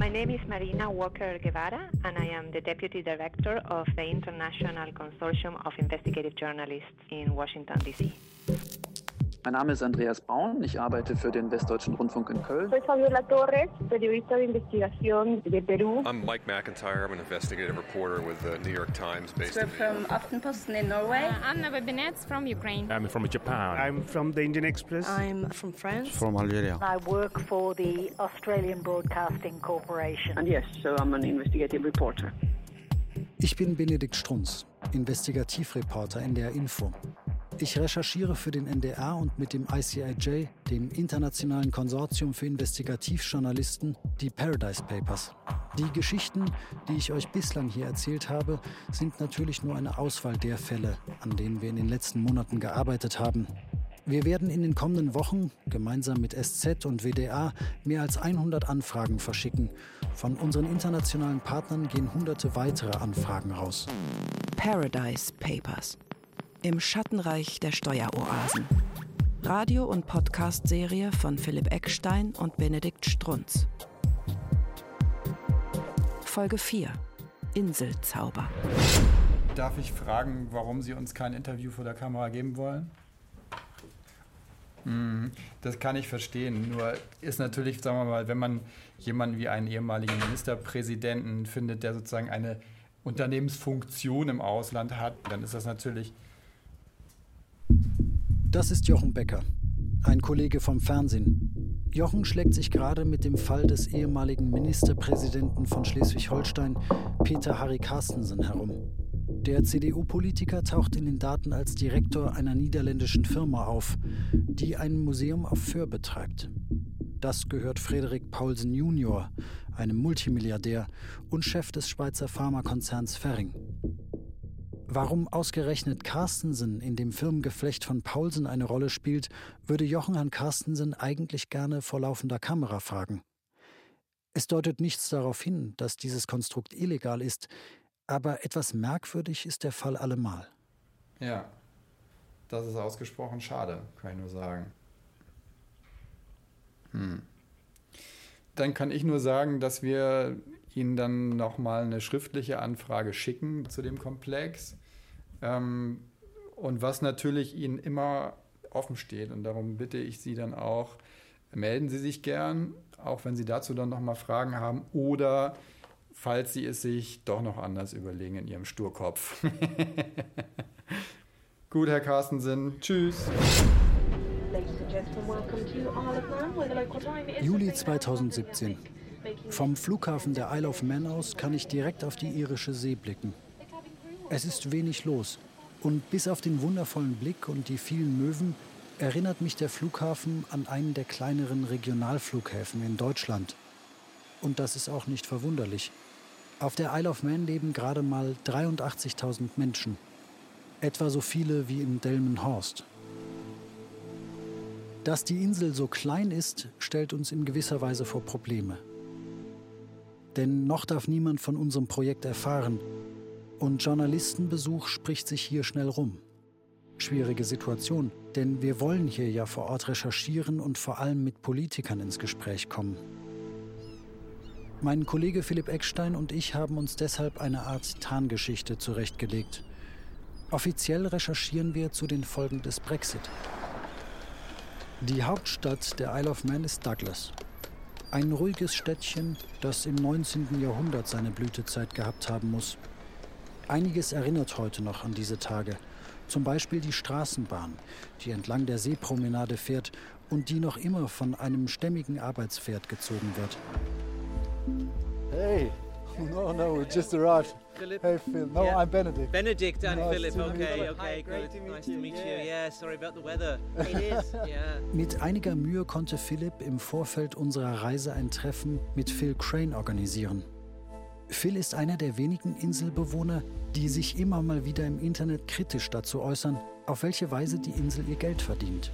My name is Marina Walker Guevara, and I am the Deputy Director of the International Consortium of Investigative Journalists in Washington, D.C. Mein Name ist Andreas Braun, ich arbeite für den Westdeutschen Rundfunk in Köln. Soy Fabiola Torres, periodista de investigación de Perú. I'm Mike McIntyre. I'm an investigative reporter with the New York Times based We're in from Aftenposten in Norway. Uh, I'm Neva Benetz from Ukraine. I'm from Japan. I'm from the Indian Express. I'm from France. From Algeria. I work for the Australian Broadcasting Corporation. And yes, so I'm an investigative reporter. Ich bin Benedikt Strunz, Investigativreporter NDR Info. Ich recherchiere für den NDR und mit dem ICIJ, dem Internationalen Konsortium für Investigativjournalisten, die Paradise Papers. Die Geschichten, die ich euch bislang hier erzählt habe, sind natürlich nur eine Auswahl der Fälle, an denen wir in den letzten Monaten gearbeitet haben. Wir werden in den kommenden Wochen gemeinsam mit SZ und WDA mehr als 100 Anfragen verschicken. Von unseren internationalen Partnern gehen hunderte weitere Anfragen raus. Paradise Papers. Im Schattenreich der Steueroasen. Radio- und Podcast-Serie von Philipp Eckstein und Benedikt Strunz. Folge 4. Inselzauber. Darf ich fragen, warum Sie uns kein Interview vor der Kamera geben wollen? Hm, Das kann ich verstehen. Nur ist natürlich, sagen wir mal, wenn man jemanden wie einen ehemaligen Ministerpräsidenten findet, der sozusagen eine Unternehmensfunktion im Ausland hat, dann ist das natürlich Das ist Jochen Becker, ein Kollege vom Fernsehen. Jochen schlägt sich gerade mit dem Fall des ehemaligen Ministerpräsidenten von Schleswig-Holstein, Peter Harry Carstensen, herum. Der CDU-Politiker taucht in den Daten als Direktor einer niederländischen Firma auf, die ein Museum auf Föhr betreibt. Das gehört Frederik Paulsen Junior, einem Multimilliardär und Chef des Schweizer Pharmakonzerns Ferring. Warum ausgerechnet Carstensen in dem Firmengeflecht von Paulsen eine Rolle spielt, würde Jochen Herrn Carstensen eigentlich gerne vor laufender Kamera fragen. Es deutet nichts darauf hin, dass dieses Konstrukt illegal ist, aber etwas merkwürdig ist der Fall allemal. Ja, das ist ausgesprochen schade, kann ich nur sagen. Hm. Dann kann ich nur sagen, dass wir Ihnen dann nochmal eine schriftliche Anfrage schicken zu dem Komplex. Ähm, und was natürlich Ihnen immer offen steht, und darum bitte ich Sie dann auch, melden Sie sich gern, auch wenn Sie dazu dann nochmal Fragen haben oder falls Sie es sich doch noch anders überlegen in Ihrem Sturkopf. Gut, Herr Carstensen. Tschüss. Juli 2017. Vom Flughafen der Isle of Man aus kann ich direkt auf die irische See blicken. Es ist wenig los und bis auf den wundervollen Blick und die vielen Möwen erinnert mich der Flughafen an einen der kleineren Regionalflughäfen in Deutschland. Und das ist auch nicht verwunderlich. Auf der Isle of Man leben gerade mal 83.000 Menschen. Etwa so viele wie in Delmenhorst. Dass die Insel so klein ist, stellt uns in gewisser Weise vor Probleme. Denn noch darf niemand von unserem Projekt erfahren. Und Journalistenbesuch spricht sich hier schnell rum. Schwierige Situation, denn wir wollen hier ja vor Ort recherchieren und vor allem mit Politikern ins Gespräch kommen. Mein Kollege Philipp Eckstein und ich haben uns deshalb eine Art Tarngeschichte zurechtgelegt. Offiziell recherchieren wir zu den Folgen des Brexit. Die Hauptstadt der Isle of Man ist Douglas. Ein ruhiges Städtchen, das im 19. Jahrhundert seine Blütezeit gehabt haben muss. Einiges erinnert heute noch an diese Tage. Zum Beispiel die Straßenbahn, die entlang der Seepromenade fährt und die noch immer von einem stämmigen Arbeitspferd gezogen wird. Hey, no, no, we just arrived. Philip? Hey, Phil. No, Yeah. I'm Benedict. Benedict and Nice Philip. Okay, okay, Hi, great good. to meet nice to meet you. Yeah. Yeah, sorry about the weather. It is, yeah. Mit einiger Mühe konnte Philipp im Vorfeld unserer Reise ein Treffen mit Phil Crane organisieren. Phil ist einer der wenigen Inselbewohner, die sich immer mal wieder im Internet kritisch dazu äußern, auf welche Weise die Insel ihr Geld verdient.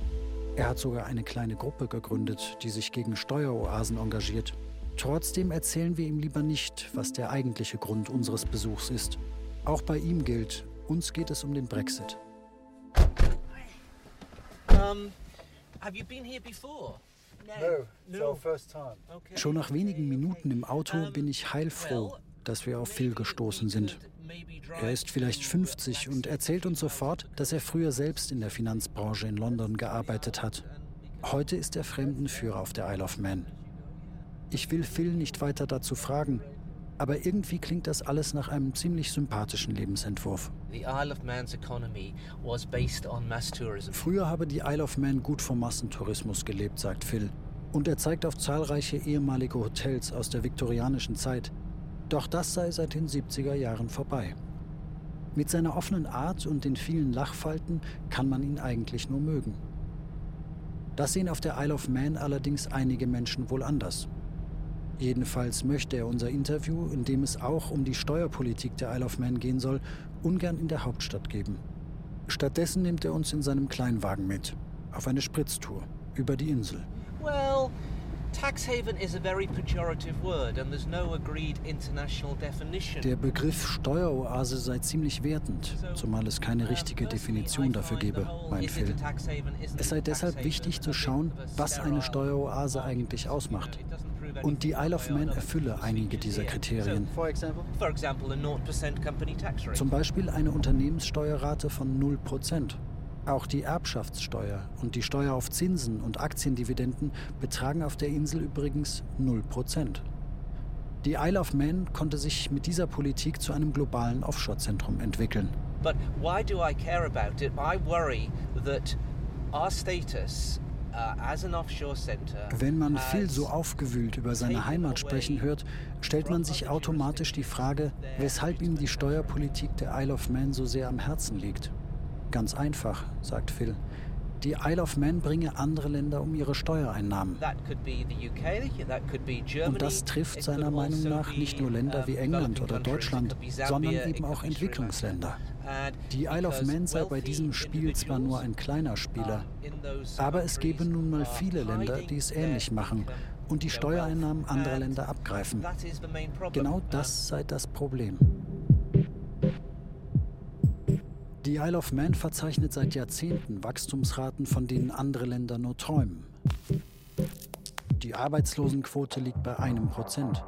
Er hat sogar eine kleine Gruppe gegründet, die sich gegen Steueroasen engagiert. Trotzdem erzählen wir ihm lieber nicht, was der eigentliche Grund unseres Besuchs ist. Auch bei ihm gilt, uns geht es um den Brexit. Um, have you been here before? Schon nach wenigen Minuten im Auto bin ich heilfroh, dass wir auf Phil gestoßen sind. Er ist vielleicht 50 und erzählt uns sofort, dass er früher selbst in der Finanzbranche in London gearbeitet hat. Heute ist er Fremdenführer auf der Isle of Man. Ich will Phil nicht weiter dazu fragen, aber irgendwie klingt das alles nach einem ziemlich sympathischen Lebensentwurf. Früher habe die Isle of Man gut vom Massentourismus gelebt, sagt Phil. Und er zeigt auf zahlreiche ehemalige Hotels aus der viktorianischen Zeit. Doch das sei seit den 70er Jahren vorbei. Mit seiner offenen Art und den vielen Lachfalten kann man ihn eigentlich nur mögen. Das sehen auf der Isle of Man allerdings einige Menschen wohl anders. Jedenfalls möchte er unser Interview, in dem es auch um die Steuerpolitik der Isle of Man gehen soll, ungern in der Hauptstadt geben. Stattdessen nimmt er uns in seinem Kleinwagen mit, auf eine Spritztour über die Insel. Well, tax haven is a very pejorative word and there's no agreed international definition. Der Begriff Steueroase sei ziemlich wertend, zumal es keine richtige Definition dafür gebe, meint Phil. Es sei deshalb wichtig zu schauen, was eine Steueroase eigentlich ausmacht. Und die Isle of Man erfülle einige dieser Kriterien. Zum Beispiel eine Unternehmenssteuerrate von 0%. Auch die Erbschaftssteuer und die Steuer auf Zinsen und Aktiendividenden betragen auf der Insel übrigens 0%. Die Isle of Man konnte sich mit dieser Politik zu einem globalen Offshore-Zentrum entwickeln. But why do I care about it? I worry that our status wenn man viel so aufgewühlt über seine Heimat sprechen hört, stellt man sich automatisch die Frage, weshalb ihm die Steuerpolitik der Isle of Man so sehr am Herzen liegt. Ganz einfach, sagt Phil. Die Isle of Man bringe andere Länder um ihre Steuereinnahmen. Und das trifft seiner also Meinung nach nicht nur Länder wie England oder Deutschland, sondern eben auch Entwicklungsländer. Die Isle of Man sei bei diesem Spiel zwar nur ein kleiner Spieler, aber es gebe nun mal viele Länder, die es ähnlich machen und die Steuereinnahmen anderer Länder abgreifen. Genau das sei das Problem. Die Isle of Man verzeichnet seit Jahrzehnten Wachstumsraten, von denen andere Länder nur träumen. Die Arbeitslosenquote liegt bei einem Prozent.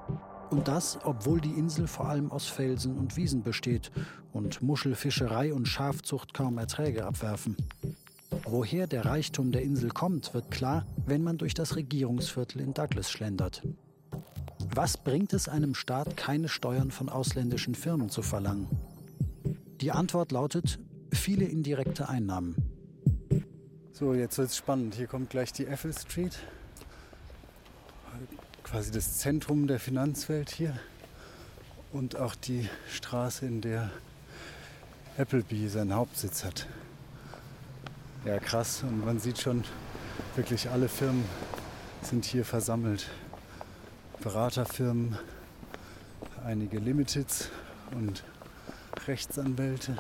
Und das, obwohl die Insel vor allem aus Felsen und Wiesen besteht und Muschelfischerei und Schafzucht kaum Erträge abwerfen. Woher der Reichtum der Insel kommt, wird klar, wenn man durch das Regierungsviertel in Douglas schlendert. Was bringt es einem Staat, keine Steuern von ausländischen Firmen zu verlangen? Die Antwort lautet viele indirekte Einnahmen. So, jetzt wird es spannend. Hier kommt gleich die Apple Street. Quasi das Zentrum der Finanzwelt hier. Und auch die Straße, in der Appleby seinen Hauptsitz hat. Ja, krass. Und man sieht schon, wirklich alle Firmen sind hier versammelt. Beraterfirmen, einige Limiteds und Rechtsanwälte.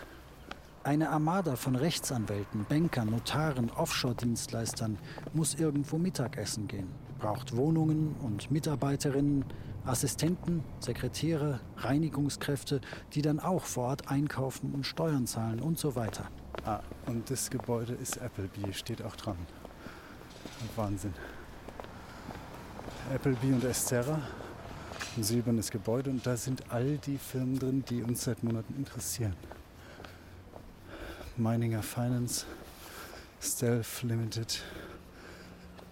Eine Armada von Rechtsanwälten, Bankern, Notaren, Offshore-Dienstleistern muss irgendwo Mittagessen gehen, braucht Wohnungen und Mitarbeiterinnen, Assistenten, Sekretäre, Reinigungskräfte, die dann auch vor Ort einkaufen und Steuern zahlen und so weiter. Ah, und das Gebäude ist Appleby, steht auch dran. Wahnsinn. Appleby und Estera, ein silbernes Gebäude und da sind all die Firmen drin, die uns seit Monaten interessieren. Mininger Finance, Stealth Limited,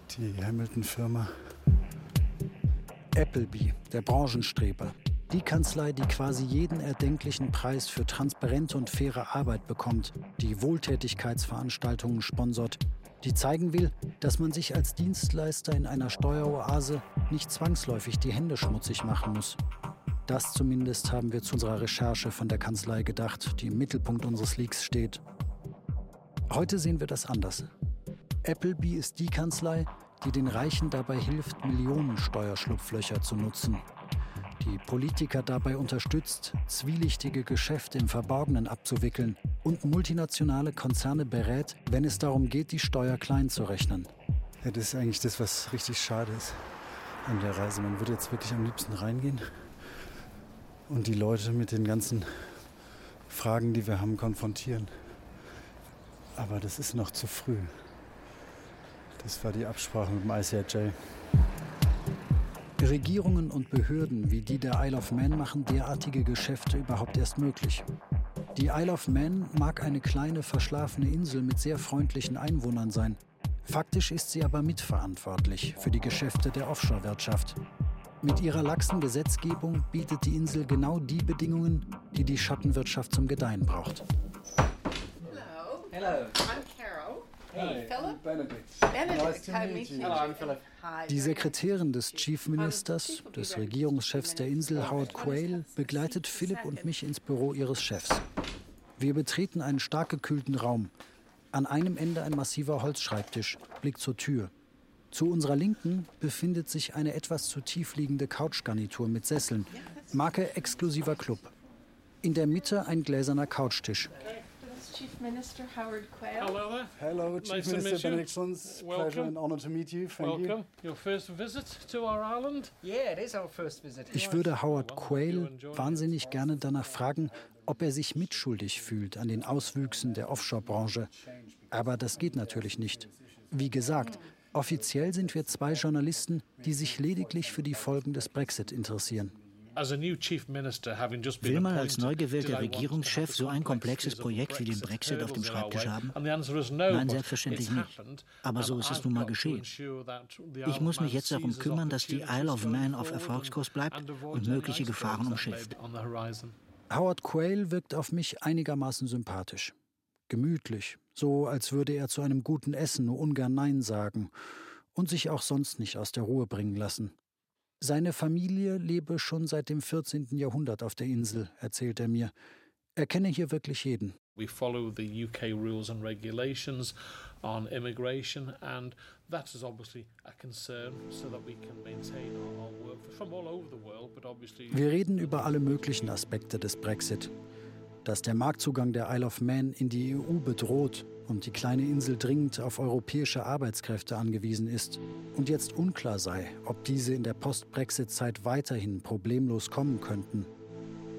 die Hamilton-Firma. Appleby, der Branchenstreber. Die Kanzlei, die quasi jeden erdenklichen Preis für transparente und faire Arbeit bekommt, die Wohltätigkeitsveranstaltungen sponsort, die zeigen will, dass man sich als Dienstleister in einer Steueroase nicht zwangsläufig die Hände schmutzig machen muss. Das zumindest haben wir zu unserer Recherche von der Kanzlei gedacht, die im Mittelpunkt unseres Leaks steht. Heute sehen wir das anders. Appleby ist die Kanzlei, die den Reichen dabei hilft, Millionen Steuerschlupflöcher zu nutzen. Die Politiker dabei unterstützt, zwielichtige Geschäfte im Verborgenen abzuwickeln und multinationale Konzerne berät, wenn es darum geht, die Steuer klein zu rechnen. Ja, das ist eigentlich das, was richtig schade ist an der Reise. Man würde jetzt wirklich am liebsten reingehen und die Leute mit den ganzen Fragen, die wir haben, konfrontieren. Aber das ist noch zu früh. Das war die Absprache mit dem ICIJ. Regierungen und Behörden wie die der Isle of Man machen derartige Geschäfte überhaupt erst möglich. Die Isle of Man mag eine kleine, verschlafene Insel mit sehr freundlichen Einwohnern sein. Faktisch ist sie aber mitverantwortlich für die Geschäfte der Offshore-Wirtschaft. Mit ihrer laxen Gesetzgebung bietet die Insel genau die Bedingungen, die die Schattenwirtschaft zum Gedeihen braucht. Hello. I'm Carol. Hey, Philip. Benedict. Benedict. Nice to Hi, meet meet you. you. Hello, I'm Philip. Hi. Die Sekretärin des Chief Ministers, des Regierungschefs der Insel, Howard Quayle, begleitet Philipp und mich ins Büro ihres Chefs. Wir betreten einen stark gekühlten Raum. An einem Ende ein massiver Holzschreibtisch, Blick zur Tür. Zu unserer Linken befindet sich eine etwas zu tief liegende Couchgarnitur mit Sesseln, Marke exklusiver Club. In der Mitte ein gläserner Couchtisch. Chief Minister Howard Quayle. Hello there. Hello, Chief Nice Minister meet you. Benedict Sons. Pleasure and honor to meet you. Thank Welcome. Your first visit to our island? Yeah, it is our first visit. Ich würde Howard Quayle wahnsinnig gerne danach fragen, ob er sich mitschuldig fühlt an den Auswüchsen der Offshore-Branche. Aber das geht natürlich nicht. Wie gesagt, offiziell sind wir zwei Journalisten, die sich lediglich für die Folgen des Brexit interessieren. Will man als neu gewählter Regierungschef so ein komplexes Projekt wie den Brexit auf dem Schreibtisch haben? Nein, selbstverständlich nicht. Aber so ist es nun mal geschehen. Ich muss mich jetzt darum kümmern, dass die Isle of Man auf Erfolgskurs bleibt und mögliche Gefahren umschifft. Howard Quayle wirkt auf mich einigermaßen sympathisch. Gemütlich, so als würde er zu einem guten Essen nur ungern Nein sagen und sich auch sonst nicht aus der Ruhe bringen lassen. Seine Familie lebe schon seit dem 14. Jahrhundert auf der Insel, erzählt er mir. Er kenne hier wirklich jeden. We follow the UK rules and regulations on immigration, and that is obviously a concern so that we can maintain our, our workforce from all over the world, but obviously. Wir reden über alle möglichen Aspekte des Brexit. Dass der Marktzugang der Isle of Man in die EU bedroht und die kleine Insel dringend auf europäische Arbeitskräfte angewiesen ist und jetzt unklar sei, ob diese in der Post-Brexit-Zeit weiterhin problemlos kommen könnten.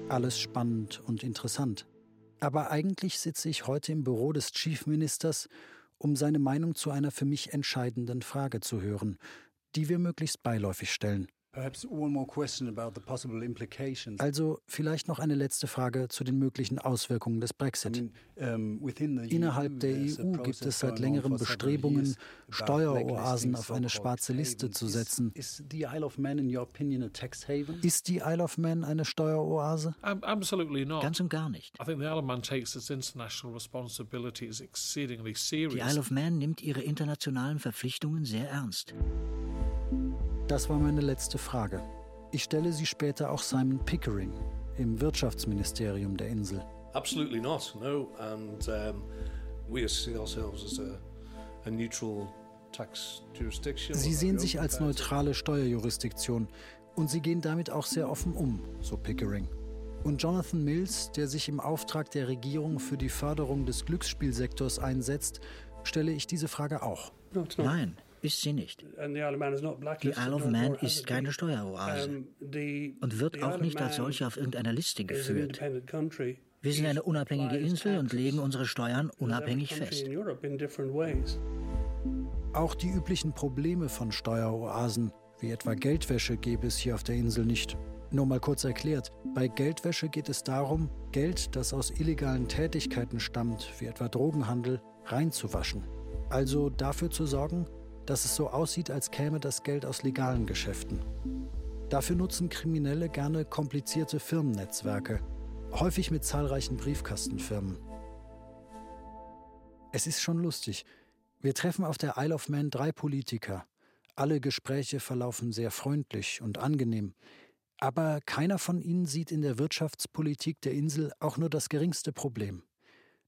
Alles spannend und interessant. Aber eigentlich sitze ich heute im Büro des Chief Ministers, um seine Meinung zu einer für mich entscheidenden Frage zu hören, die wir möglichst beiläufig stellen. Perhaps one more question about the possible implications. Also vielleicht noch eine letzte Frage zu den möglichen Auswirkungen des Brexit. Innerhalb der EU gibt es seit längerem Bestrebungen, Steueroasen auf eine schwarze Liste zu setzen. Is the Isle of Man, in your opinion, a tax haven? Ist die Isle of Man eine Steueroase? Ab- Absolutely not. Ganz und gar nicht. I think the Isle of Man takes its international responsibilities exceedingly Die. Isle of Man nimmt ihre internationalen Verpflichtungen sehr ernst. Das war meine letzte Frage. Ich stelle sie später auch Simon Pickering im Wirtschaftsministerium der Insel. Absolutely not, no. And um, we see ourselves as a, a neutral tax jurisdiction. Sie sehen sich als neutrale Steuerjurisdiktion und sie gehen damit auch sehr offen um, so Pickering. Und Jonathan Mills, der sich im Auftrag der Regierung für die Förderung des Glücksspielsektors einsetzt, stelle ich diese Frage auch. Nein, ist sie nicht. Die Isle of Man ist keine Steueroase und wird auch nicht als solche auf irgendeiner Liste geführt. Wir sind eine unabhängige Insel und legen unsere Steuern unabhängig fest. Auch die üblichen Probleme von Steueroasen, wie etwa Geldwäsche, gäbe es hier auf der Insel nicht. Nur mal kurz erklärt, bei Geldwäsche geht es darum, Geld, das aus illegalen Tätigkeiten stammt, wie etwa Drogenhandel, reinzuwaschen. Also dafür zu sorgen, dass es so aussieht, als käme das Geld aus legalen Geschäften. Dafür nutzen Kriminelle gerne komplizierte Firmennetzwerke, häufig mit zahlreichen Briefkastenfirmen. Es ist schon lustig. Wir treffen auf der Isle of Man drei Politiker. Alle Gespräche verlaufen sehr freundlich und angenehm. Aber keiner von ihnen sieht in der Wirtschaftspolitik der Insel auch nur das geringste Problem.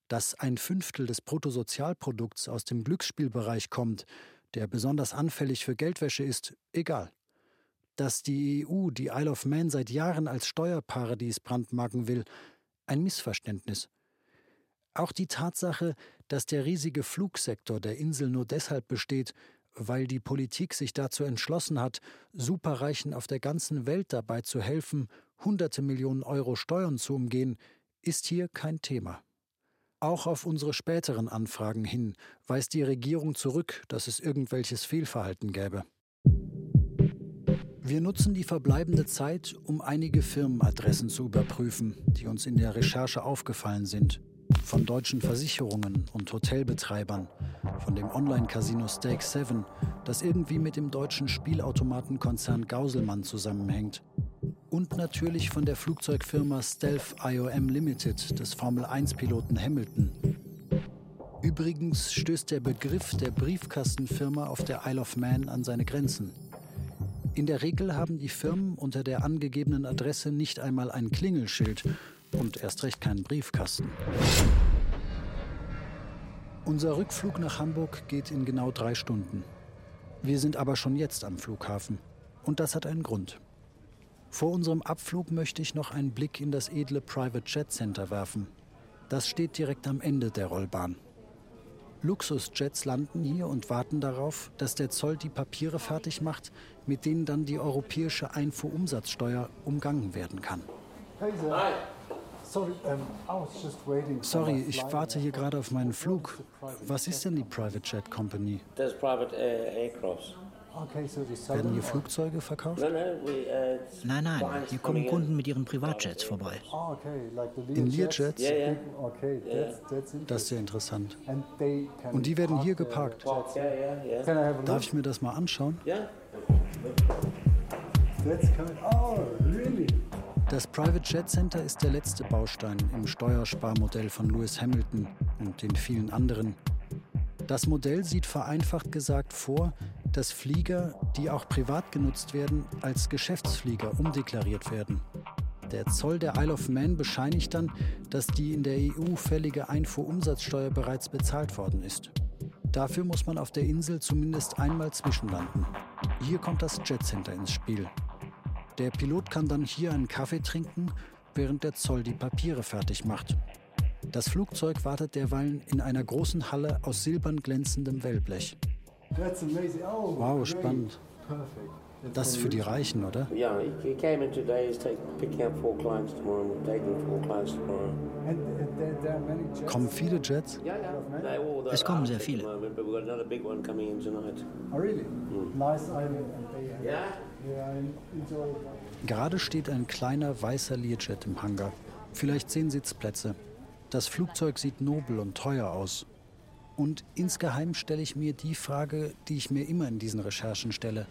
Dass ein Fünftel des Bruttosozialprodukts aus dem Glücksspielbereich kommt, der besonders anfällig für Geldwäsche ist, egal. Dass die EU die Isle of Man seit Jahren als Steuerparadies brandmarken will, ein Missverständnis. Auch die Tatsache, dass der riesige Flugsektor der Insel nur deshalb besteht, weil die Politik sich dazu entschlossen hat, Superreichen auf der ganzen Welt dabei zu helfen, hunderte Millionen Euro Steuern zu umgehen, ist hier kein Thema. Auch auf unsere späteren Anfragen hin weist die Regierung zurück, dass es irgendwelches Fehlverhalten gäbe. Wir nutzen die verbleibende Zeit, um einige Firmenadressen zu überprüfen, die uns in der Recherche aufgefallen sind. Von deutschen Versicherungen und Hotelbetreibern, von dem Online-Casino Stake 7, das irgendwie mit dem deutschen Spielautomatenkonzern Gauselmann zusammenhängt. Und natürlich von der Flugzeugfirma Stealth IOM Limited des Formel-1-Piloten Hamilton. Übrigens stößt der Begriff der Briefkastenfirma auf der Isle of Man an seine Grenzen. In der Regel haben die Firmen unter der angegebenen Adresse nicht einmal ein Klingelschild und erst recht keinen Briefkasten. Unser Rückflug nach Hamburg geht in genau drei Stunden. Wir sind aber schon jetzt am Flughafen. Und das hat einen Grund. Vor unserem Abflug möchte ich noch einen Blick in das edle Private Jet Center werfen. Das steht direkt am Ende der Rollbahn. Luxusjets landen hier und warten darauf, dass der Zoll die Papiere fertig macht, mit denen dann die europäische Einfuhrumsatzsteuer umgangen werden kann. Sorry, ich warte hier gerade auf meinen Flug. Was ist denn die Private Jet Company? Werden hier Flugzeuge verkauft? Nein, nein, hier kommen Kunden mit ihren Privatjets vorbei. In Learjets? Das ist sehr interessant. Und die werden hier geparkt. Darf ich mir das mal anschauen? Das Private Jet Center ist der letzte Baustein im Steuersparmodell von Lewis Hamilton und den vielen anderen. Das Modell sieht vereinfacht gesagt vor, dass Flieger, die auch privat genutzt werden, als Geschäftsflieger umdeklariert werden. Der Zoll der Isle of Man bescheinigt dann, dass die in der EU fällige Einfuhrumsatzsteuer bereits bezahlt worden ist. Dafür muss man auf der Insel zumindest einmal zwischenlanden. Hier kommt das Jet Center ins Spiel. Der Pilot kann dann hier einen Kaffee trinken, während der Zoll die Papiere fertig macht. Das Flugzeug wartet derweilen in einer großen Halle aus silbern glänzendem Wellblech. Oh, wow, spannend. Das ist für die Reichen, oder? Kommen viele Jets? Es kommen sehr viele. Gerade steht ein kleiner weißer Learjet im Hangar. Vielleicht zehn Sitzplätze. Das Flugzeug sieht nobel und teuer aus. Und insgeheim stelle ich mir die Frage, die ich mir immer in diesen Recherchen stelle.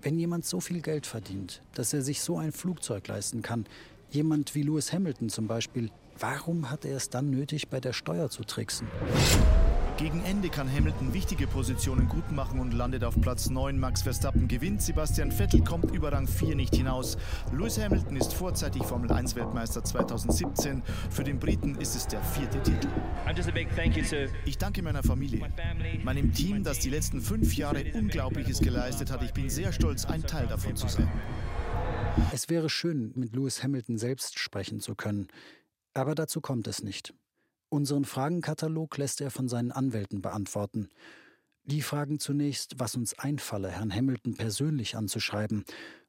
Wenn jemand so viel Geld verdient, dass er sich so ein Flugzeug leisten kann, jemand wie Lewis Hamilton zum Beispiel, warum hat er es dann nötig, bei der Steuer zu tricksen? Gegen Ende kann Hamilton wichtige Positionen gut machen und landet auf Platz 9. Max Verstappen gewinnt. Sebastian Vettel kommt über Rang 4 nicht hinaus. Lewis Hamilton ist vorzeitig Formel 1 Weltmeister 2017. Für den Briten ist es der vierte Titel. Ich danke meiner Familie, meinem Team, das die letzten fünf Jahre Unglaubliches geleistet hat. Ich bin sehr stolz, ein Teil davon zu sein. Es wäre schön, mit Lewis Hamilton selbst sprechen zu können. Aber dazu kommt es nicht. Unseren Fragenkatalog lässt er von seinen Anwälten beantworten. Die fragen zunächst, was uns einfalle, Herrn Hamilton persönlich anzuschreiben.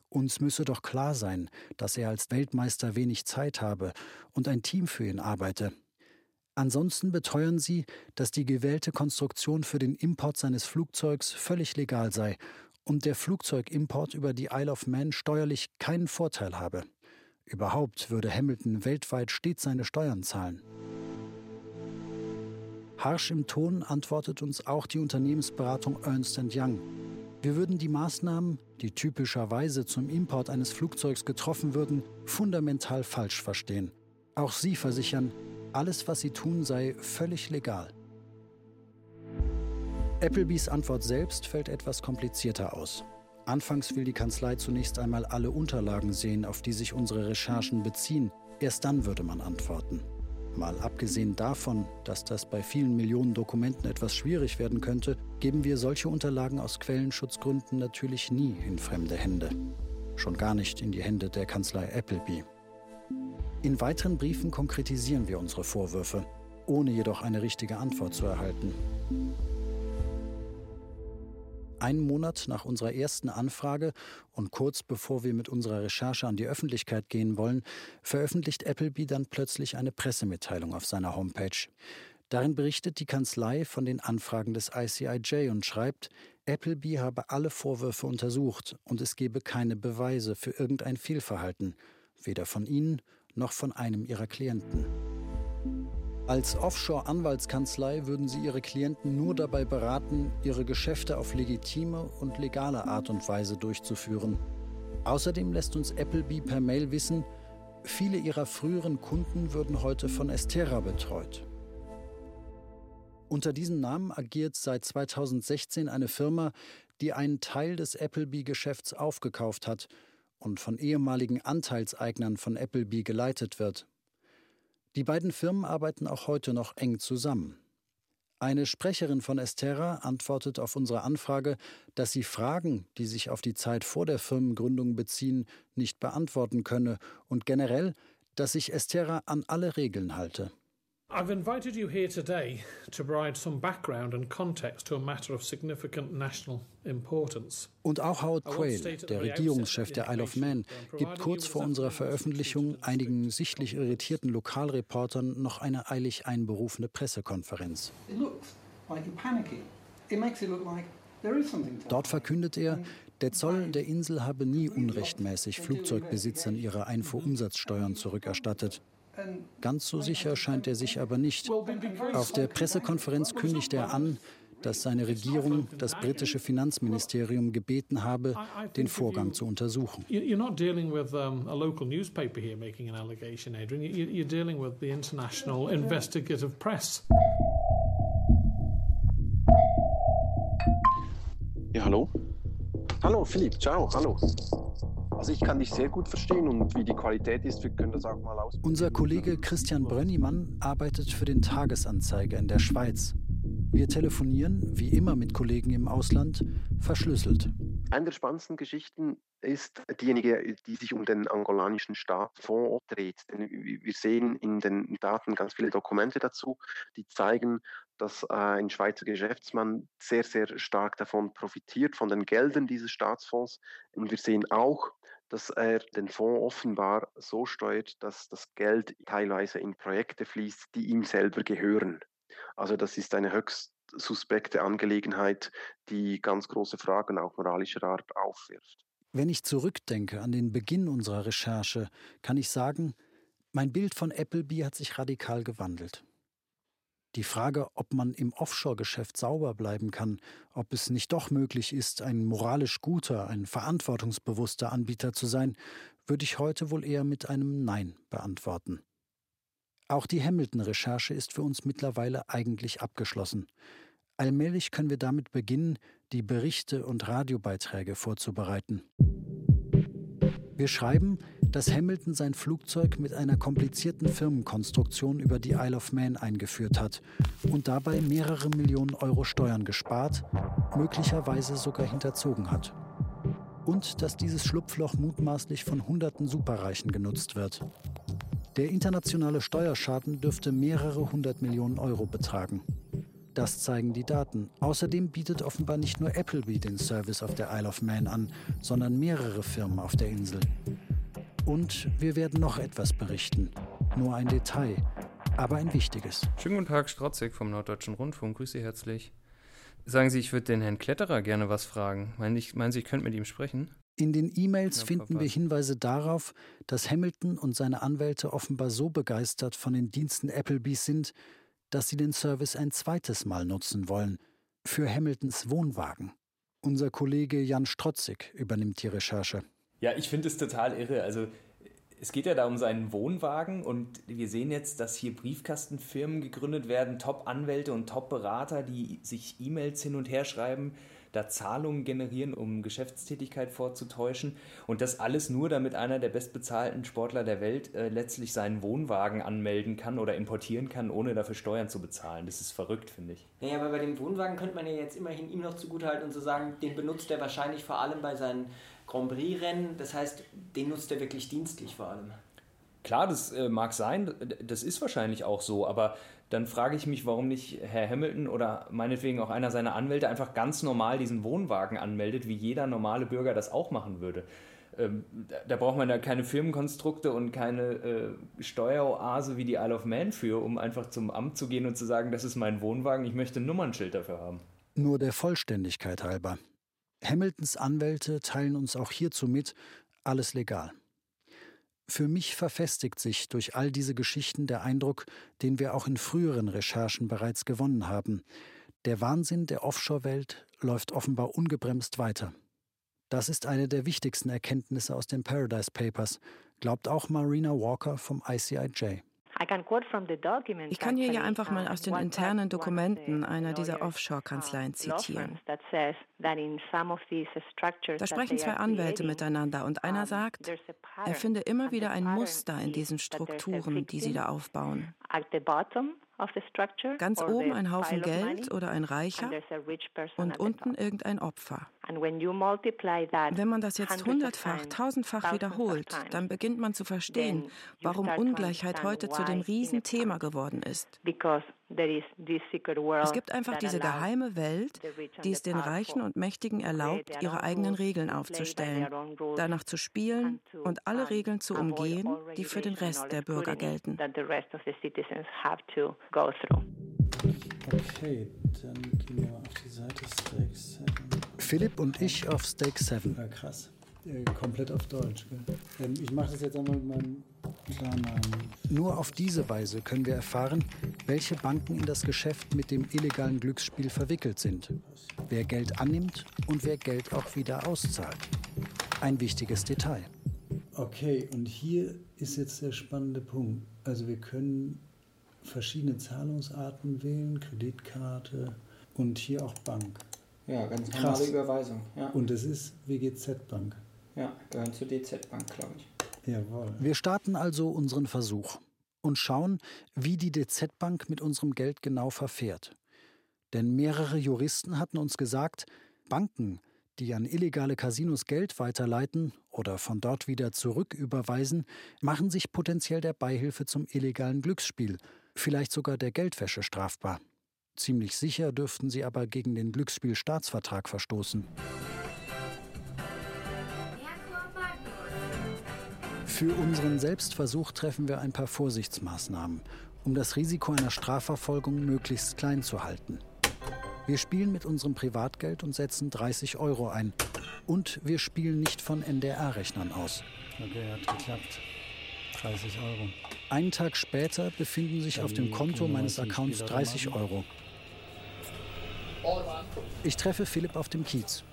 Uns müsse doch klar sein, dass er als Weltmeister wenig Zeit habe und ein Team für ihn arbeite. Ansonsten beteuern sie, dass die gewählte Konstruktion für den Import seines Flugzeugs völlig legal sei und der Flugzeugimport über die Isle of Man steuerlich keinen Vorteil habe. Überhaupt würde Hamilton weltweit stets seine Steuern zahlen. Harsch im Ton antwortet uns auch die Unternehmensberatung Ernst Young. Wir würden die Maßnahmen, die typischerweise zum Import eines Flugzeugs getroffen würden, fundamental falsch verstehen. Auch sie versichern, alles, was sie tun, sei völlig legal. Applebys Antwort selbst fällt etwas komplizierter aus. Anfangs will die Kanzlei zunächst einmal alle Unterlagen sehen, auf die sich unsere Recherchen beziehen. Erst dann würde man antworten. Mal abgesehen davon, dass das bei vielen Millionen Dokumenten etwas schwierig werden könnte, geben wir solche Unterlagen aus Quellenschutzgründen natürlich nie in fremde Hände. Schon gar nicht in die Hände der Kanzlei Appleby. In weiteren Briefen konkretisieren wir unsere Vorwürfe, ohne jedoch eine richtige Antwort zu erhalten. Einen Monat nach unserer ersten Anfrage und kurz bevor wir mit unserer Recherche an die Öffentlichkeit gehen wollen, veröffentlicht Appleby dann plötzlich eine Pressemitteilung auf seiner Homepage. Darin berichtet die Kanzlei von den Anfragen des ICIJ und schreibt, Appleby habe alle Vorwürfe untersucht und es gebe keine Beweise für irgendein Fehlverhalten, weder von ihnen noch von einem ihrer Klienten. Als Offshore-Anwaltskanzlei würden sie ihre Klienten nur dabei beraten, ihre Geschäfte auf legitime und legale Art und Weise durchzuführen. Außerdem lässt uns Appleby per Mail wissen, viele ihrer früheren Kunden würden heute von Estera betreut. Unter diesem Namen agiert seit 2016 eine Firma, die einen Teil des Appleby-Geschäfts aufgekauft hat und von ehemaligen Anteilseignern von Appleby geleitet wird. Die beiden Firmen arbeiten auch heute noch eng zusammen. Eine Sprecherin von Estera antwortet auf unsere Anfrage, dass sie Fragen, die sich auf die Zeit vor der Firmengründung beziehen, nicht beantworten könne und generell, dass sich Estera an alle Regeln halte. I've invited you here today to provide some background and context to a matter of significant national importance. Und auch Howard Quayle, der Regierungschef der Isle of Man, gibt kurz vor unserer Veröffentlichung einigen sichtlich irritierten Lokalreportern noch eine eilig einberufene Pressekonferenz. Dort verkündet er, der Zoll der Insel habe nie unrechtmäßig Flugzeugbesitzern ihre Einfuhrumsatzsteuern zurückerstattet. Ganz so sicher scheint er sich aber nicht. Auf der Pressekonferenz kündigt er an, dass seine Regierung das britische Finanzministerium gebeten habe, den Vorgang zu untersuchen. You're not dealing with a local newspaper here making an allegation, Adrian. You're dealing with the international investigative press. Ja, hallo. Hallo, Philipp. Ciao. Hallo. Also ich kann dich sehr gut verstehen und wie die Qualität ist, wir können das auch mal aus. Unser Kollege Christian Brönnimann arbeitet für den Tagesanzeiger in der Schweiz. Wir telefonieren, wie immer mit Kollegen im Ausland, verschlüsselt. Eine der spannendsten Geschichten ist diejenige, die sich um den angolanischen Staatsfonds dreht. Denn wir sehen in den Daten ganz viele Dokumente dazu, die zeigen, dass äh, ein Schweizer Geschäftsmann sehr, sehr stark davon profitiert, von den Geldern dieses Staatsfonds. Und wir sehen auch, dass er den Fonds offenbar so steuert, dass das Geld teilweise in Projekte fließt, die ihm selber gehören. Also das ist eine höchst suspekte Angelegenheit, die ganz große Fragen auch moralischer Art aufwirft. Wenn ich zurückdenke an den Beginn unserer Recherche, kann ich sagen, mein Bild von Appleby hat sich radikal gewandelt. Die Frage, ob man im Offshore-Geschäft sauber bleiben kann, ob es nicht doch möglich ist, ein moralisch guter, ein verantwortungsbewusster Anbieter zu sein, würde ich heute wohl eher mit einem Nein beantworten. Auch die Hamilton-Recherche ist für uns mittlerweile eigentlich abgeschlossen. Allmählich können wir damit beginnen, die Berichte und Radiobeiträge vorzubereiten. Wir schreiben, dass Hamilton sein Flugzeug mit einer komplizierten Firmenkonstruktion über die Isle of Man eingeführt hat und dabei mehrere Millionen Euro Steuern gespart, möglicherweise sogar hinterzogen hat. Und dass dieses Schlupfloch mutmaßlich von hunderten Superreichen genutzt wird. Der internationale Steuerschaden dürfte mehrere hundert Millionen Euro betragen. Das zeigen die Daten. Außerdem bietet offenbar nicht nur Appleby den Service auf der Isle of Man an, sondern mehrere Firmen auf der Insel. Und wir werden noch etwas berichten. Nur ein Detail, aber ein wichtiges. Schönen guten Tag, Strotzig vom Norddeutschen Rundfunk. Grüße Sie herzlich. Sagen Sie, ich würde den Herrn Kletterer gerne was fragen. Meinen, ich, meinen Sie, ich könnte mit ihm sprechen? In den E-Mails finden wir Hinweise darauf, dass Hamilton und seine Anwälte offenbar so begeistert von den Diensten Applebys sind, dass sie den Service ein zweites Mal nutzen wollen. Für Hamiltons Wohnwagen. Unser Kollege Jan Strotzig übernimmt die Recherche. Ja, ich finde es total irre. Also es geht ja da um seinen Wohnwagen und wir sehen jetzt, dass hier Briefkastenfirmen gegründet werden, Top-Anwälte und Top-Berater, die sich E-Mails hin und her schreiben, da Zahlungen generieren, um Geschäftstätigkeit vorzutäuschen. Und das alles nur, damit einer der bestbezahlten Sportler der Welt äh, letztlich seinen Wohnwagen anmelden kann oder importieren kann, ohne dafür Steuern zu bezahlen. Das ist verrückt, finde ich. Naja, aber bei dem Wohnwagen könnte man ja jetzt immerhin ihm noch zugutehalten und so sagen, den benutzt er wahrscheinlich vor allem bei seinen Grand Prix-Rennen. Das heißt, den nutzt er wirklich dienstlich vor allem. Klar, das äh, mag sein, das ist wahrscheinlich auch so, aber dann frage ich mich, warum nicht Herr Hamilton oder meinetwegen auch einer seiner Anwälte einfach ganz normal diesen Wohnwagen anmeldet, wie jeder normale Bürger das auch machen würde. ähm, da, da, braucht man ja keine Firmenkonstrukte und keine äh, Steueroase wie die Isle of Man für, um einfach zum Amt zu gehen und zu sagen, das ist mein Wohnwagen, ich möchte ein Nummernschild dafür haben. Nur der Vollständigkeit halber. Hamiltons Anwälte teilen uns auch hierzu mit, alles legal. Für mich verfestigt sich durch all diese Geschichten der Eindruck, den wir auch in früheren Recherchen bereits gewonnen haben. Der Wahnsinn der Offshore-Welt läuft offenbar ungebremst weiter. Das ist eine der wichtigsten Erkenntnisse aus den Paradise Papers, glaubt auch Marina Walker vom ICIJ. Ich kann hier ja einfach mal aus den internen Dokumenten einer dieser Offshore-Kanzleien zitieren. Da sprechen zwei Anwälte miteinander und einer sagt, er finde immer wieder ein Muster in diesen Strukturen, die sie da aufbauen. Ganz oben ein Haufen Geld oder ein Reicher und unten irgendein Opfer. Wenn man das jetzt hundertfach, tausendfach wiederholt, dann beginnt man zu verstehen, warum Ungleichheit heute zu dem Riesenthema geworden ist. Es gibt einfach diese geheime Welt, die es den Reichen und Mächtigen erlaubt, ihre eigenen Regeln aufzustellen, danach zu spielen und alle Regeln zu umgehen, die für den Rest der Bürger gelten. Okay, dann gehen wir auf die Seite Stake 7. Philipp und ich auf Stake 7. Ja, krass. Äh, komplett auf Deutsch. Ähm, ich mache das jetzt einmal mit meinem. Nur auf diese Weise können wir erfahren, welche Banken in das Geschäft mit dem illegalen Glücksspiel verwickelt sind, wer Geld annimmt und wer Geld auch wieder auszahlt. Ein wichtiges Detail. Okay, und hier ist jetzt der spannende Punkt. Also wir können verschiedene Zahlungsarten wählen, Kreditkarte und hier auch Bank. Ja, ganz normale Krass. Überweisung. Ja. Und es ist WGZ Bank. Ja, gehören zur DZ Bank, glaube ich. Jawohl. Wir starten also unseren Versuch und schauen, wie die DZ Bank mit unserem Geld genau verfährt. Denn mehrere Juristen hatten uns gesagt, Banken, die an illegale Casinos Geld weiterleiten oder von dort wieder zurücküberweisen, machen sich potenziell der Beihilfe zum illegalen Glücksspiel, vielleicht sogar der Geldwäsche strafbar. Ziemlich sicher dürften sie aber gegen den Glücksspielstaatsvertrag verstoßen. Für unseren Selbstversuch treffen wir ein paar Vorsichtsmaßnahmen, um das Risiko einer Strafverfolgung möglichst klein zu halten. Wir spielen mit unserem Privatgeld und setzen 30 Euro ein. Und wir spielen nicht von NDR-Rechnern aus. Okay, hat geklappt. 30 Euro. Einen Tag später befinden sich Dann auf dem Konto meines Accounts 30 Euro. Ich treffe Philipp auf dem Kiez.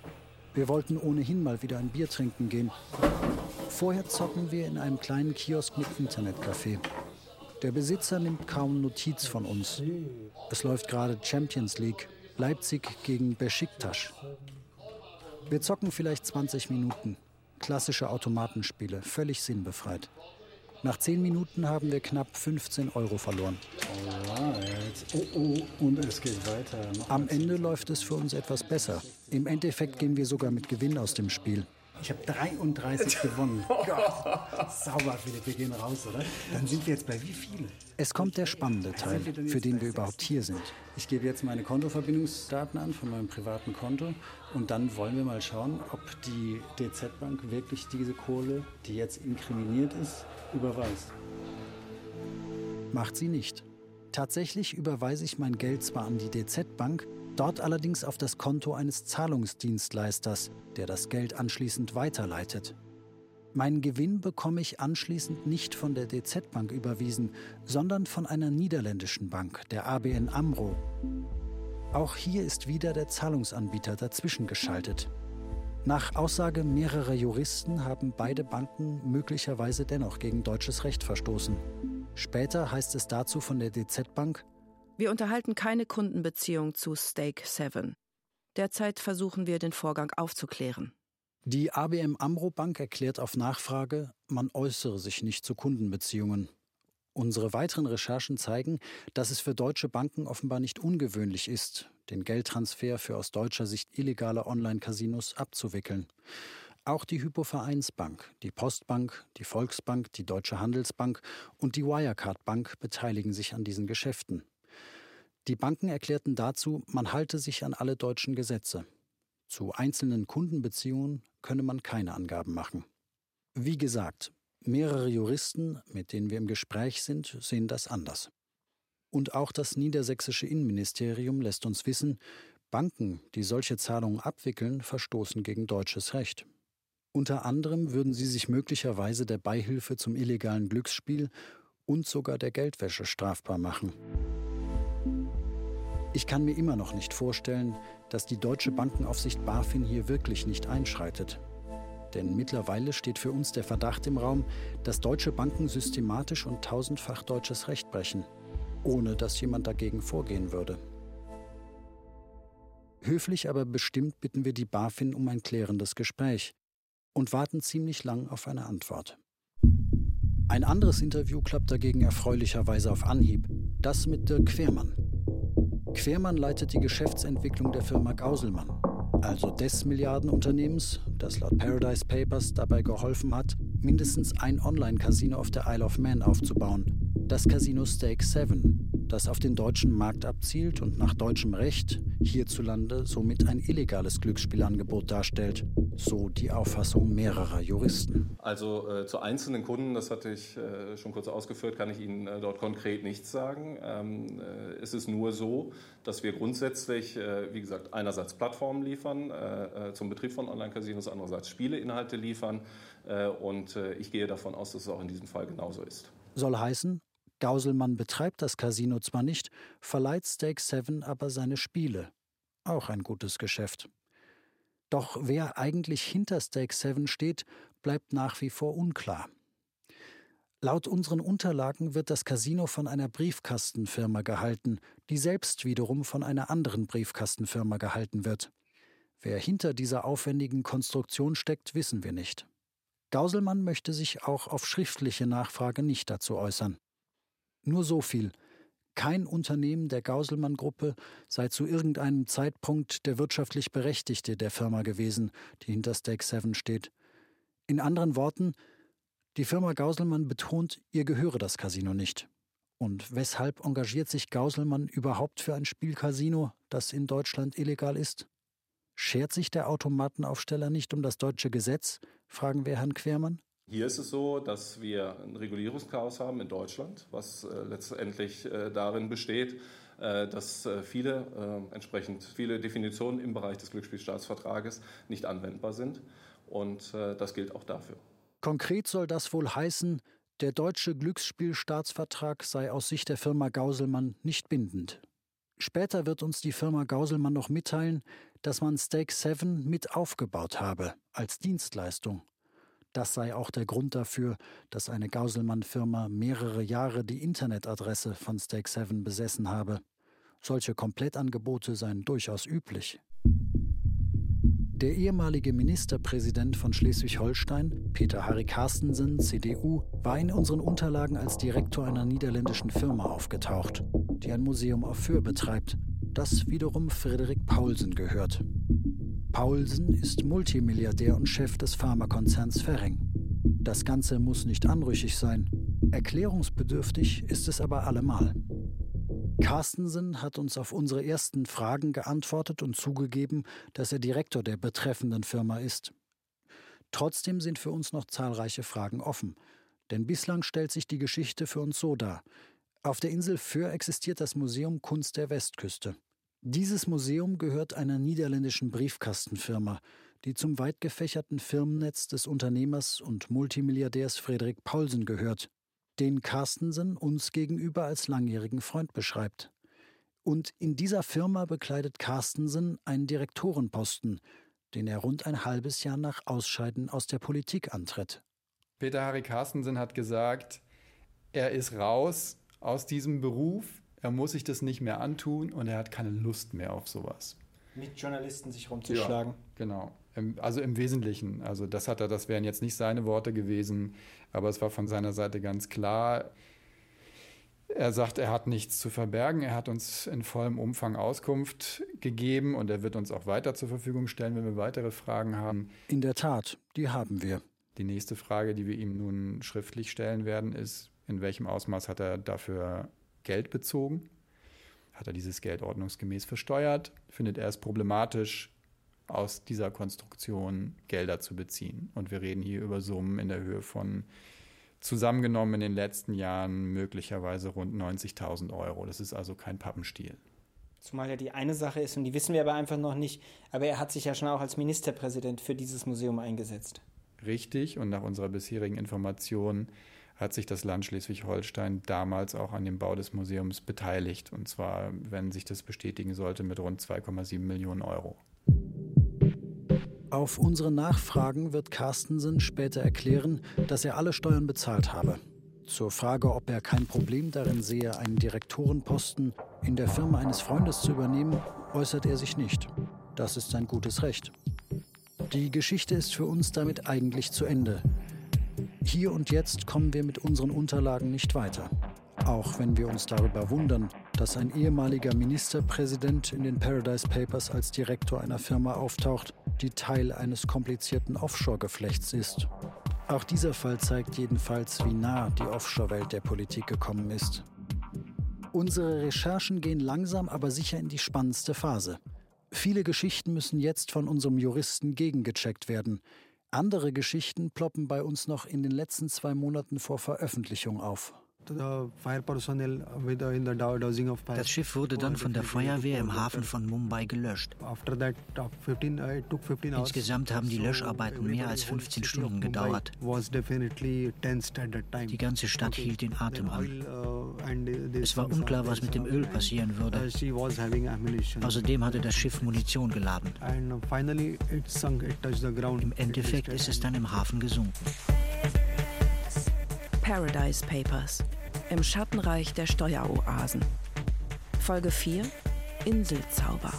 Wir wollten ohnehin mal wieder ein Bier trinken gehen. Vorher zocken wir in einem kleinen Kiosk mit Internetcafé. Der Besitzer nimmt kaum Notiz von uns. Es läuft gerade Champions League, Leipzig gegen Besiktas. Wir zocken vielleicht 20 Minuten. Klassische Automatenspiele, völlig sinnbefreit. Nach zehn Minuten haben wir knapp 15 Euro verloren. Oh, oh, oh, und es geht weiter. Am Ende läuft es für uns etwas besser. Im Endeffekt gehen wir sogar mit Gewinn aus dem Spiel. Ich habe 33 gewonnen. Gott. Sauber, Philipp, wir gehen raus, oder? Dann sind wir jetzt bei wie viel? Es kommt der spannende Teil, für den wir überhaupt hier sind. Ich gebe jetzt meine Kontoverbindungsdaten an von meinem privaten Konto und dann wollen wir mal schauen, ob die DZ-Bank wirklich diese Kohle, die jetzt inkriminiert ist, überweist. Macht sie nicht. Tatsächlich überweise ich mein Geld zwar an die DZ-Bank, dort allerdings auf das Konto eines Zahlungsdienstleisters, der das Geld anschließend weiterleitet. Meinen Gewinn bekomme ich anschließend nicht von der DZ-Bank überwiesen, sondern von einer niederländischen Bank, der ABN Amro. Auch hier ist wieder der Zahlungsanbieter dazwischen geschaltet. Nach Aussage mehrerer Juristen haben beide Banken möglicherweise dennoch gegen deutsches Recht verstoßen. Später heißt es dazu von der DZ Bank, wir unterhalten keine Kundenbeziehung zu Stake 7. Derzeit versuchen wir, den Vorgang aufzuklären. Die ABM Amro Bank erklärt auf Nachfrage, man äußere sich nicht zu Kundenbeziehungen. Unsere weiteren Recherchen zeigen, dass es für deutsche Banken offenbar nicht ungewöhnlich ist, den Geldtransfer für aus deutscher Sicht illegale Online-Casinos abzuwickeln. Auch die Hypovereinsbank, die Postbank, die Volksbank, die Deutsche Handelsbank und die Wirecard Bank beteiligen sich an diesen Geschäften. Die Banken erklärten dazu, man halte sich an alle deutschen Gesetze. Zu einzelnen Kundenbeziehungen könne man keine Angaben machen. Wie gesagt, mehrere Juristen, mit denen wir im Gespräch sind, sehen das anders. Und auch das niedersächsische Innenministerium lässt uns wissen, Banken, die solche Zahlungen abwickeln, verstoßen gegen deutsches Recht. Unter anderem würden sie sich möglicherweise der Beihilfe zum illegalen Glücksspiel und sogar der Geldwäsche strafbar machen. Ich kann mir immer noch nicht vorstellen, dass die deutsche Bankenaufsicht BaFin hier wirklich nicht einschreitet. Denn mittlerweile steht für uns der Verdacht im Raum, dass deutsche Banken systematisch und tausendfach deutsches Recht brechen, ohne dass jemand dagegen vorgehen würde. Höflich aber bestimmt bitten wir die BaFin um ein klärendes Gespräch und warten ziemlich lang auf eine Antwort. Ein anderes Interview klappt dagegen erfreulicherweise auf Anhieb, das mit Dirk Quermann. Quermann leitet die Geschäftsentwicklung der Firma Gauselmann, also des Milliardenunternehmens, das laut Paradise Papers dabei geholfen hat, mindestens ein Online-Casino auf der Isle of Man aufzubauen, das Casino Stake 7, das auf den deutschen Markt abzielt und nach deutschem Recht hierzulande somit ein illegales Glücksspielangebot darstellt, so die Auffassung mehrerer Juristen. Also äh, zu einzelnen Kunden, das hatte ich äh, schon kurz ausgeführt, kann ich Ihnen äh, dort konkret nichts sagen. Ähm, äh, es ist nur so, dass wir grundsätzlich, äh, wie gesagt, einerseits Plattformen liefern äh, zum Betrieb von Online-Casinos, andererseits Spieleinhalte liefern und ich gehe davon aus, dass es auch in diesem Fall genauso ist. Soll heißen, Gauselmann betreibt das Casino zwar nicht, verleiht Stake 7 aber seine Spiele. Auch ein gutes Geschäft. Doch wer eigentlich hinter Stake 7 steht, bleibt nach wie vor unklar. Laut unseren Unterlagen wird das Casino von einer Briefkastenfirma gehalten, die selbst wiederum von einer anderen Briefkastenfirma gehalten wird. Wer hinter dieser aufwendigen Konstruktion steckt, wissen wir nicht. Gauselmann möchte sich auch auf schriftliche Nachfrage nicht dazu äußern. Nur so viel. Kein Unternehmen der Gauselmann-Gruppe sei zu irgendeinem Zeitpunkt der wirtschaftlich Berechtigte der Firma gewesen, die hinter Stake 7 steht. In anderen Worten, die Firma Gauselmann betont, ihr gehöre das Casino nicht. Und weshalb engagiert sich Gauselmann überhaupt für ein Spielcasino, das in Deutschland illegal ist? Schert sich der Automatenaufsteller nicht um das deutsche Gesetz? fragen wir Herrn Quermann. Hier ist es so, dass wir ein Regulierungschaos haben in Deutschland, was äh, letztendlich äh, darin besteht, äh, dass viele, entsprechend viele Definitionen im Bereich des Glücksspielstaatsvertrages nicht anwendbar sind. Und das gilt auch dafür. Konkret soll das wohl heißen, der deutsche Glücksspielstaatsvertrag sei aus Sicht der Firma Gauselmann nicht bindend. Später wird uns die Firma Gauselmann noch mitteilen, dass man Stake 7 mit aufgebaut habe, als Dienstleistung. Das sei auch der Grund dafür, dass eine Gauselmann-Firma mehrere Jahre die Internetadresse von Stake 7 besessen habe. Solche Komplettangebote seien durchaus üblich. Der ehemalige Ministerpräsident von Schleswig-Holstein, Peter Harry Carstensen, CDU, war in unseren Unterlagen als Direktor einer niederländischen Firma aufgetaucht, die ein Museum auf Föhr betreibt, das wiederum Frederik Paulsen gehört. Paulsen ist Multimilliardär und Chef des Pharmakonzerns Ferring. Das Ganze muss nicht anrüchig sein. Erklärungsbedürftig ist es aber allemal. Carstensen hat uns auf unsere ersten Fragen geantwortet und zugegeben, dass er Direktor der betreffenden Firma ist. Trotzdem sind für uns noch zahlreiche Fragen offen, denn bislang stellt sich die Geschichte für uns so dar. Auf der Insel Föhr existiert das Museum Kunst der Westküste. Dieses Museum gehört einer niederländischen Briefkastenfirma, die zum weit gefächerten Firmennetz des Unternehmers und Multimilliardärs Frederik Paulsen gehört, den Carstensen uns gegenüber als langjährigen Freund beschreibt. Und in dieser Firma bekleidet Carstensen einen Direktorenposten, den er rund ein halbes Jahr nach Ausscheiden aus der Politik antritt. Peter Harry Carstensen hat gesagt, er ist raus aus diesem Beruf, er muss sich das nicht mehr antun und er hat keine Lust mehr auf sowas. Mit Journalisten sich rumzuschlagen. Ja, genau. Also im Wesentlichen. Also das hat er, das wären jetzt nicht seine Worte gewesen, aber es war von seiner Seite ganz klar. Er sagt, er hat nichts zu verbergen. Er hat uns in vollem Umfang Auskunft gegeben und er wird uns auch weiter zur Verfügung stellen, wenn wir weitere Fragen haben. In der Tat, die haben wir. Die nächste Frage, die wir ihm nun schriftlich stellen werden, ist, in welchem Ausmaß hat er dafür Geld bezogen? Hat er dieses Geld ordnungsgemäß versteuert? Findet er es problematisch, aus dieser Konstruktion Gelder zu beziehen. Und wir reden hier über Summen in der Höhe von zusammengenommen in den letzten Jahren möglicherweise rund 90.000 Euro. Das ist also kein Pappenstiel. Zumal ja die eine Sache ist, und die wissen wir aber einfach noch nicht, aber er hat sich ja schon auch als Ministerpräsident für dieses Museum eingesetzt. Richtig, und nach unserer bisherigen Information hat sich das Land Schleswig-Holstein damals auch an dem Bau des Museums beteiligt. Und zwar, wenn sich das bestätigen sollte, mit rund 2,7 Millionen Euro. Auf unsere Nachfragen wird Carstensen später erklären, dass er alle Steuern bezahlt habe. Zur Frage, ob er kein Problem darin sehe, einen Direktorenposten in der Firma eines Freundes zu übernehmen, äußert er sich nicht. Das ist sein gutes Recht. Die Geschichte ist für uns damit eigentlich zu Ende. Hier und jetzt kommen wir mit unseren Unterlagen nicht weiter. Auch wenn wir uns darüber wundern, dass ein ehemaliger Ministerpräsident in den Paradise Papers als Direktor einer Firma auftaucht, die Teil eines komplizierten Offshore-Geflechts ist. Auch dieser Fall zeigt jedenfalls, wie nah die Offshore-Welt der Politik gekommen ist. Unsere Recherchen gehen langsam aber sicher in die spannendste Phase. Viele Geschichten müssen jetzt von unserem Juristen gegengecheckt werden. Andere Geschichten ploppen bei uns noch in den letzten zwei Monaten vor Veröffentlichung auf. Das Schiff wurde dann von der Feuerwehr im Hafen von Mumbai gelöscht. Insgesamt haben die Löscharbeiten mehr als 15 Stunden gedauert. Die ganze Stadt hielt den Atem an. Uh, es war unklar, was mit dem Öl passieren würde. Außerdem hatte das Schiff Munition geladen. Im Endeffekt ist es dann im Hafen gesunken. Paradise Papers im Schattenreich der Steueroasen. Folge 4 Inselzauber.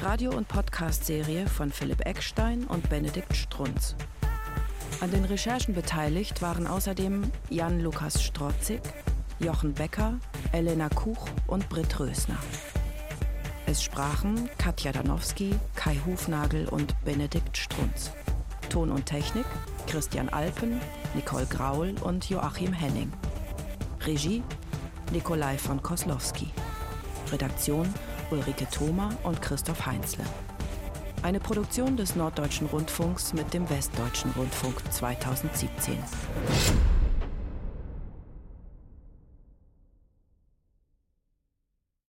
Radio- und Podcast-Serie von Philipp Eckstein und Benedikt Strunz. An den Recherchen beteiligt waren außerdem Jan-Lukas Strotzig, Jochen Becker, Elena Kuch und Britt Rösner. Es sprachen Katja Danowski, Kai Hufnagel und Benedikt Strunz. Ton und Technik Christian Alpen, Nicole Graul und Joachim Henning. Regie Nikolai von Koslowski. Redaktion Ulrike Thoma und Christoph Heinzle. Eine Produktion des Norddeutschen Rundfunks mit dem Westdeutschen Rundfunk 2017.